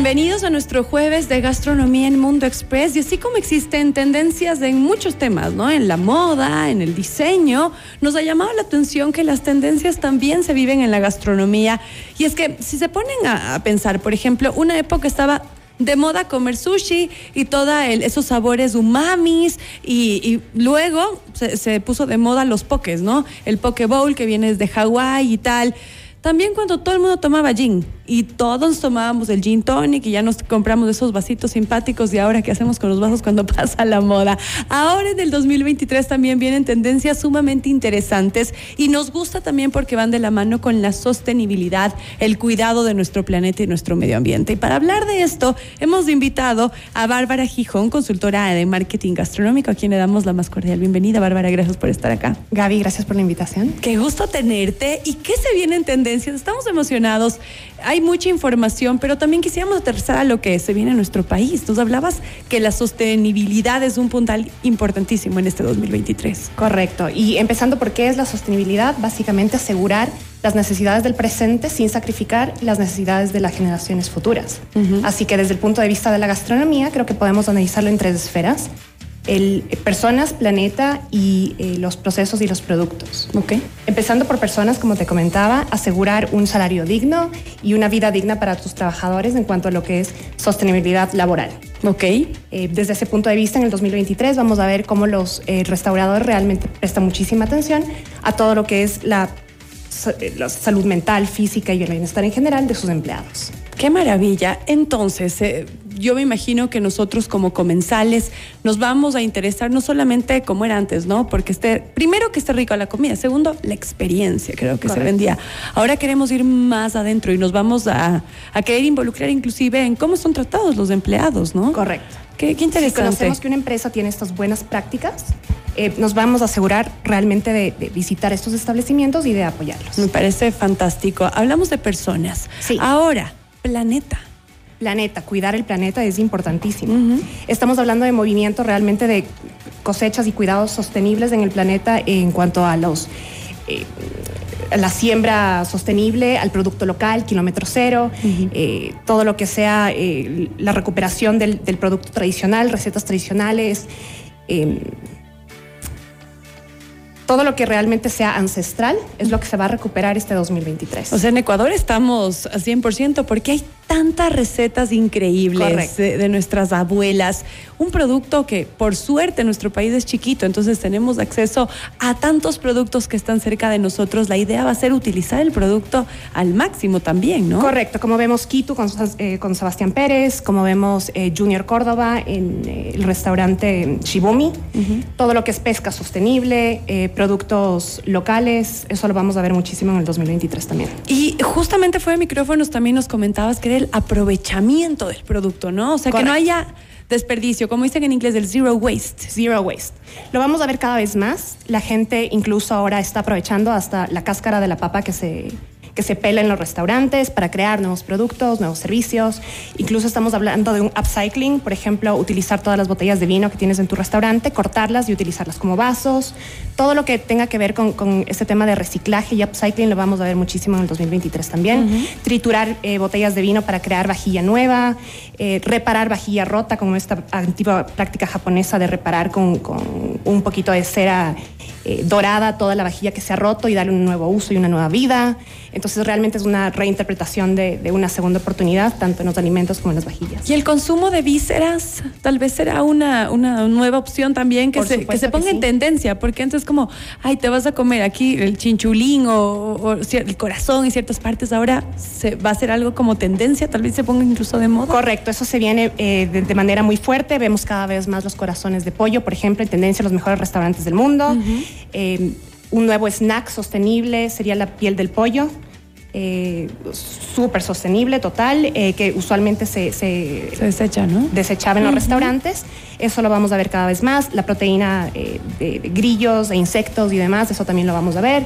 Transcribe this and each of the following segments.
Bienvenidos a nuestro jueves de gastronomía en Mundo Express. Y así como existen tendencias en muchos temas, ¿no? En la moda, en el diseño, nos ha llamado la atención que las tendencias también se viven en la gastronomía. Y es que si se ponen a, pensar, por ejemplo, una época estaba de moda comer sushi y todos esos sabores umamis y, luego se, puso de moda los pokés, ¿no? El poke bowl que viene desde Hawái y tal. También cuando todo el mundo tomaba gin y todos tomábamos el gin tonic y ya nos compramos esos vasitos simpáticos y ahora qué hacemos con los vasos cuando pasa la moda. Ahora en el 2023 también vienen tendencias sumamente interesantes y nos gusta también porque van de la mano con la sostenibilidad, el cuidado de nuestro planeta y nuestro medio ambiente. Y para hablar de esto hemos invitado a Bárbara Gijón, consultora de marketing gastronómico, a quien le damos la más cordial bienvenida. Bárbara, gracias por estar acá. Gaby, gracias por la invitación. Qué gusto tenerte. ¿Y qué se viene en tendencia? Estamos emocionados. Hay mucha información, pero también quisiéramos aterrizar a lo que se viene en nuestro país. Tú hablabas que la sostenibilidad es un puntal importantísimo en este 2023. Correcto. Y empezando por qué es la sostenibilidad, básicamente asegurar las necesidades del presente sin sacrificar las necesidades de las generaciones futuras. Así que desde el punto de vista de la gastronomía, creo que podemos analizarlo en tres esferas el, personas, planeta y eh, los procesos y los productos. Okay. Empezando por personas, como te comentaba, asegurar un salario digno y una vida digna para tus trabajadores en cuanto a lo que es sostenibilidad laboral. Ok. Eh, desde ese punto de vista, en el 2023 vamos a ver cómo los eh, restauradores realmente prestan muchísima atención a todo lo que es la, la salud mental, física y el bienestar en general de sus empleados. Qué maravilla. Entonces, eh, yo me imagino que nosotros como comensales nos vamos a interesar no solamente como era antes, ¿no? Porque esté, primero que esté rico la comida, segundo, la experiencia, creo que se vendía. Ahora queremos ir más adentro y nos vamos a, querer involucrar inclusive en cómo son tratados los empleados, ¿no? Correcto. Qué, interesante. Si conocemos que una empresa tiene estas buenas prácticas, eh, nos vamos a asegurar realmente de, de, visitar estos establecimientos y de apoyarlos. Me parece fantástico. Hablamos de personas. Sí. Ahora, planeta. Planeta, cuidar el planeta es importantísimo. Estamos hablando de movimiento realmente de cosechas y cuidados sostenibles en el planeta en cuanto a los... Eh, la siembra sostenible, al producto local, kilómetro cero, eh, todo lo que sea eh, la recuperación del, del, producto tradicional, recetas tradicionales, todo lo que realmente sea ancestral es lo que se va a recuperar este 2023. O sea, en Ecuador estamos a 100% porque hay tantas recetas increíbles de, nuestras abuelas. Un producto que por suerte nuestro país es chiquito, entonces tenemos acceso a tantos productos que están cerca de nosotros. La idea va a ser utilizar el producto al máximo también, ¿no? Correcto, como vemos Quito con, eh, con Sebastián Pérez, como vemos eh, Junior Córdoba en eh, el restaurante Shibumi, todo lo que es pesca sostenible, productos locales, eso lo vamos a ver muchísimo en el 2023 también. Y justamente fue de micrófonos también nos comentabas que el aprovechamiento del producto, ¿no? O sea, que no haya desperdicio, como dicen en inglés, el zero waste. Zero waste. Lo vamos a ver cada vez más. La gente incluso ahora está aprovechando hasta la cáscara de la papa que se que se pela en los restaurantes para crear nuevos productos, nuevos servicios. Incluso estamos hablando de un upcycling, por ejemplo, utilizar todas las botellas de vino que tienes en tu restaurante, cortarlas y utilizarlas como vasos. Todo lo que tenga que ver con, con este tema de reciclaje y upcycling lo vamos a ver muchísimo en el 2023 también. Triturar eh, botellas de vino para crear vajilla nueva, eh, reparar vajilla rota, como esta antigua práctica japonesa de reparar con, con un poquito de cera eh, dorada toda la vajilla que se ha roto y darle un nuevo uso y una nueva vida. Entonces realmente es una reinterpretación de, una segunda oportunidad, tanto en los alimentos como en las vajillas. Y el consumo de vísceras tal vez será una, una nueva opción también que, se, que se, ponga en tendencia, porque antes como, ay, te vas a comer aquí el chinchulín o, el corazón y ciertas partes, ahora se, va a ser algo como tendencia, tal vez se ponga incluso de moda. Correcto, eso se viene eh, de, manera muy fuerte, vemos cada vez más los corazones de pollo, por ejemplo, en tendencia a los mejores restaurantes del mundo. Eh, un nuevo snack sostenible sería la piel del pollo. Eh, súper sostenible, total, eh, que usualmente se, se, desecha, ¿no? Desechaba en los restaurantes. Eso lo vamos a ver cada vez más. La proteína de, grillos, de insectos y demás, eso también lo vamos a ver.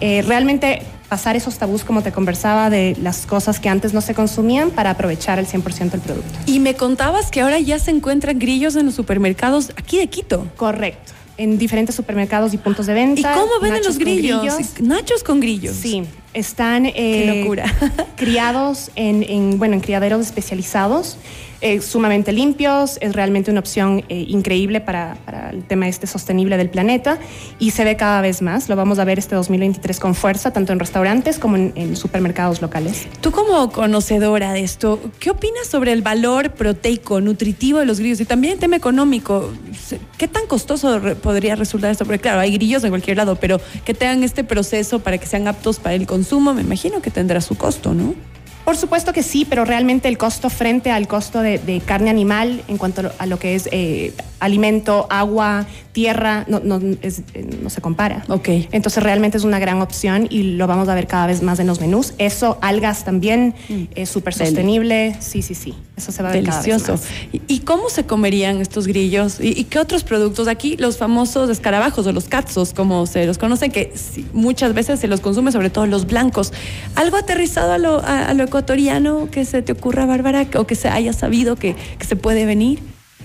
realmente pasar esos tabús, como te conversaba, de las cosas que antes no se consumían para aprovechar el 100% del producto. Y me contabas que ahora ya se encuentran grillos en los supermercados aquí de Quito. Correcto en diferentes supermercados y puntos de venta. ¿Y cómo venden los grillos? Nachos con grillos. Sí, Están Qué locura. criados en, en, bueno, en criaderos especializados eh, sumamente limpios, es realmente una opción eh, increíble para, para, el tema este sostenible del planeta y se ve cada vez más. Lo vamos a ver este 2023 con fuerza, tanto en restaurantes como en, en supermercados locales. Tú como conocedora de esto, ¿qué opinas sobre el valor proteico, nutritivo de los grillos y también el tema económico? ¿Qué tan costoso podría resultar esto? Porque claro, hay grillos en cualquier lado, pero que tengan este proceso para que sean aptos para el consumo, me imagino que tendrá su costo, ¿no? Por supuesto que sí, pero realmente el costo frente al costo de, de carne animal en cuanto a lo que es eh, alimento, agua, tierra, no, no, es, no, se compara. Ok. Entonces realmente es una gran opción y lo vamos a ver cada vez más en los menús. Eso, algas también, mm. es súper sostenible. Sí, sí, sí. Eso se va a ver Delicioso. ¿Y, ¿Y, cómo se comerían estos grillos? ¿Y, ¿Y, qué otros productos? Aquí los famosos escarabajos o los catzos, como se los conoce, que muchas veces se los consume, sobre todo los blancos. ¿Algo aterrizado a lo, a, a lo ecuatoriano que se te ocurra, Bárbara, o que se haya sabido que, que se puede venir?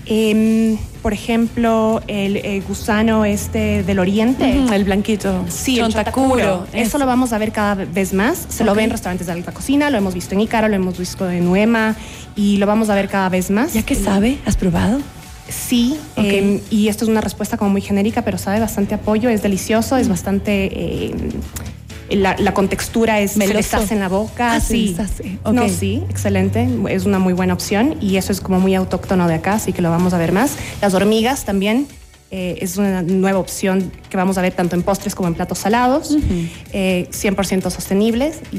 Eh, por ejemplo, el, el, gusano este del oriente. Uh -huh, el blanquito. Sí, el chontacuro. Eso lo vamos a ver cada vez más. Se okay. lo ve en restaurantes de alta cocina, lo hemos visto en Ícaro, lo hemos visto en Nuema y lo vamos a ver cada vez más. ¿Ya que sabe? ¿Has probado? Sí, okay. eh, y esto es una respuesta como muy genérica, pero sabe bastante apoyo, es delicioso, es bastante... Eh, la, la, contextura es Meloso. se deshace en la boca. Ah, sí. sí. Okay. No, sí, excelente. Es una muy buena opción y eso es como muy autóctono de acá, así que lo vamos a ver más. Las hormigas también. Eh, es una nueva opción que vamos a ver tanto en postres como en platos salados, uh -huh. eh, 100% sostenibles y,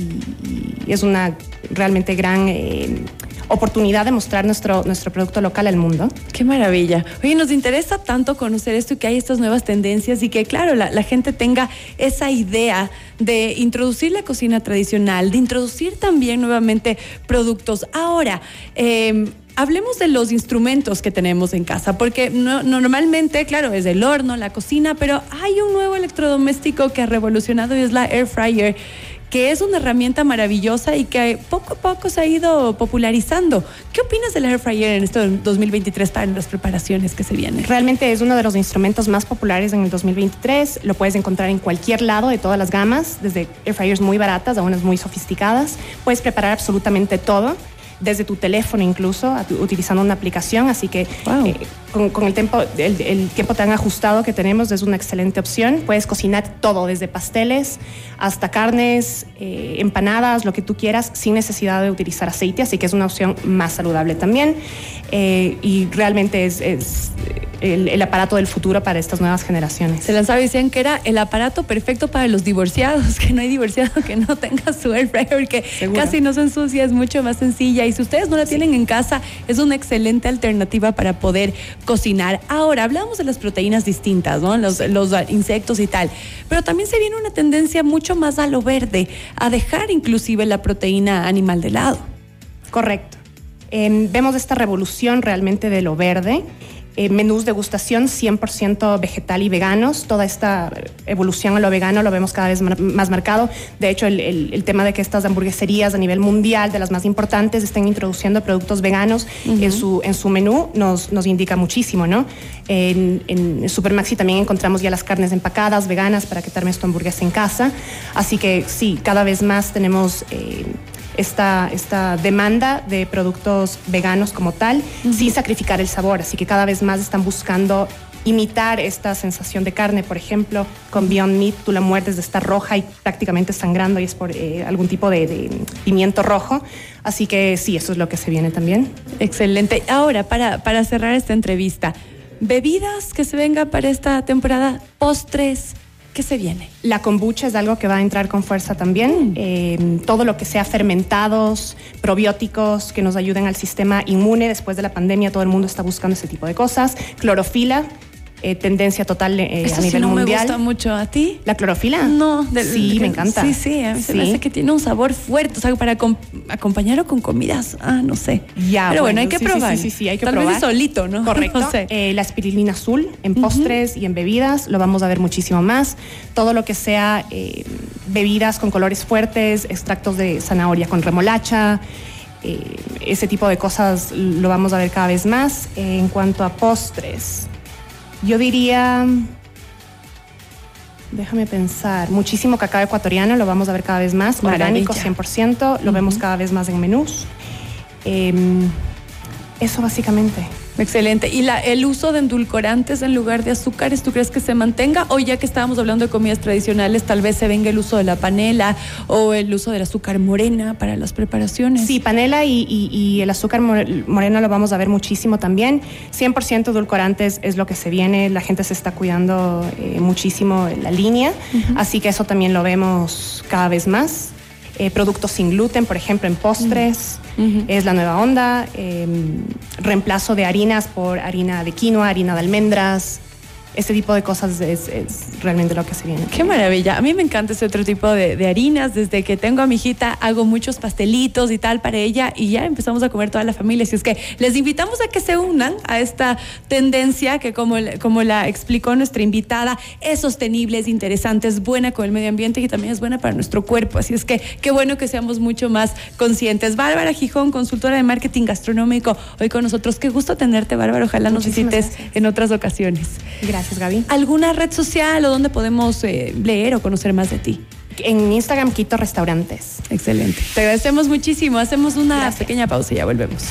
y, es una realmente gran eh, oportunidad de mostrar nuestro, nuestro producto local al mundo. Qué maravilla. Oye, nos interesa tanto conocer esto y que hay estas nuevas tendencias y que, claro, la, gente tenga esa idea de introducir la cocina tradicional, de introducir también nuevamente productos. Ahora, eh, hablemos de los instrumentos que tenemos en casa, porque no, normalmente, claro, es el horno, la cocina, pero hay un nuevo electrodoméstico que ha revolucionado y es la air fryer que es una herramienta maravillosa y que poco a poco se ha ido popularizando. ¿Qué opinas del air fryer en este 2023 para las preparaciones que se vienen? Realmente es uno de los instrumentos más populares en el 2023. Lo puedes encontrar en cualquier lado de todas las gamas, desde air fryers muy baratas a unas muy sofisticadas. Puedes preparar absolutamente todo desde tu teléfono incluso, utilizando una aplicación, así que wow. eh, con, con, el, tiempo, el, el, tiempo tan ajustado que tenemos es una excelente opción. Puedes cocinar todo, desde pasteles hasta carnes, eh, empanadas, lo que tú quieras, sin necesidad de utilizar aceite, así que es una opción más saludable también. Eh, y realmente es, es el, el, aparato del futuro para estas nuevas generaciones. Se lanzaba y decían que era el aparato perfecto para los divorciados, que no hay divorciado que no tenga su air fryer, que ¿Seguro? casi no se ensucia, es mucho más sencilla. Y si ustedes no la tienen sí. en casa, es una excelente alternativa para poder cocinar. Ahora, hablamos de las proteínas distintas, ¿no? Los, los insectos y tal, pero también se viene una tendencia mucho más a lo verde, a dejar inclusive la proteína animal de lado. Correcto. Eh, vemos esta revolución realmente de lo verde eh, menús degustación 100% vegetal y veganos. Toda esta evolución a lo vegano lo vemos cada vez más marcado. De hecho, el, el, el, tema de que estas hamburgueserías a nivel mundial, de las más importantes, estén introduciendo productos veganos uh -huh. en, su, en su menú nos, nos indica muchísimo, ¿no? En, en Supermaxi también encontramos ya las carnes empacadas, veganas, para que te armes tu hamburguesa en casa. Así que sí, cada vez más tenemos... Eh, esta, esta demanda de productos veganos como tal, uh -huh. sin sacrificar el sabor. Así que cada vez más están buscando imitar esta sensación de carne, por ejemplo, con Beyond Meat, tú la muerdes de estar roja y prácticamente sangrando y es por eh, algún tipo de, de, pimiento rojo. Así que sí, eso es lo que se viene también. Excelente. Ahora, para, para cerrar esta entrevista, bebidas que se venga para esta temporada, postres, ¿Qué se viene? La kombucha es algo que va a entrar con fuerza también. Mm. Eh, todo lo que sea fermentados, probióticos que nos ayuden al sistema inmune. Después de la pandemia todo el mundo está buscando ese tipo de cosas. Clorofila, eh, tendencia total eh, a nivel sí no mundial. me gusta mucho. ¿A ti? ¿La clorofila? No. De, sí, de, me encanta. Sí, sí, a mí se me hace que tiene un sabor fuerte. O sea, para acompañarlo con comidas, ah, no sé. Ya, Pero bueno, bueno hay que sí, probar. Sí, sí, sí, hay que Tal probar. vez solito, ¿no? Correcto. No sé. eh, la espirulina azul en postres uh -huh. y en bebidas lo vamos a ver muchísimo más. Todo lo que sea eh, bebidas con colores fuertes, extractos de zanahoria con remolacha. Ese tipo de cosas lo vamos a ver cada vez más. en cuanto a postres, yo diría Déjame pensar. Muchísimo cacao ecuatoriano, lo vamos a ver cada vez más. Orgánico, 100%, lo vemos cada vez más en menús. Em, eso básicamente. Excelente. ¿Y la, el uso de endulcorantes en lugar de azúcares, tú crees que se mantenga? O ya que estábamos hablando de comidas tradicionales, tal vez se venga el uso de la panela o el uso del azúcar morena para las preparaciones. Sí, panela y, el azúcar morena lo vamos a ver muchísimo también. 100% edulcorantes es lo que se viene. La gente se está cuidando eh, muchísimo en la línea. Así que eso también lo vemos cada vez más. Eh, productos sin gluten, por ejemplo, en postres, es la nueva onda, em, reemplazo de harinas por harina de quinoa, harina de almendras, ese tipo de cosas es, realmente lo que se viene. Qué maravilla. A mí me encanta ese otro tipo de, harinas. Desde que tengo a mi hijita, hago muchos pastelitos y tal para ella y ya empezamos a comer toda la familia. Así es que les invitamos a que se unan a esta tendencia que, como, como la explicó nuestra invitada, es sostenible, es interesante, es buena con el medio ambiente y también es buena para nuestro cuerpo. Así es que qué bueno que seamos mucho más conscientes. Bárbara Gijón, consultora de marketing gastronómico, hoy con nosotros. Qué gusto tenerte, Bárbara. Ojalá nos visites en otras ocasiones. Gracias. Gaby. ¿Alguna red social o donde podemos eh, leer o conocer más de ti? En Instagram, Quito Restaurantes. Excelente. Te agradecemos muchísimo. Hacemos una pequeña pausa y ya volvemos.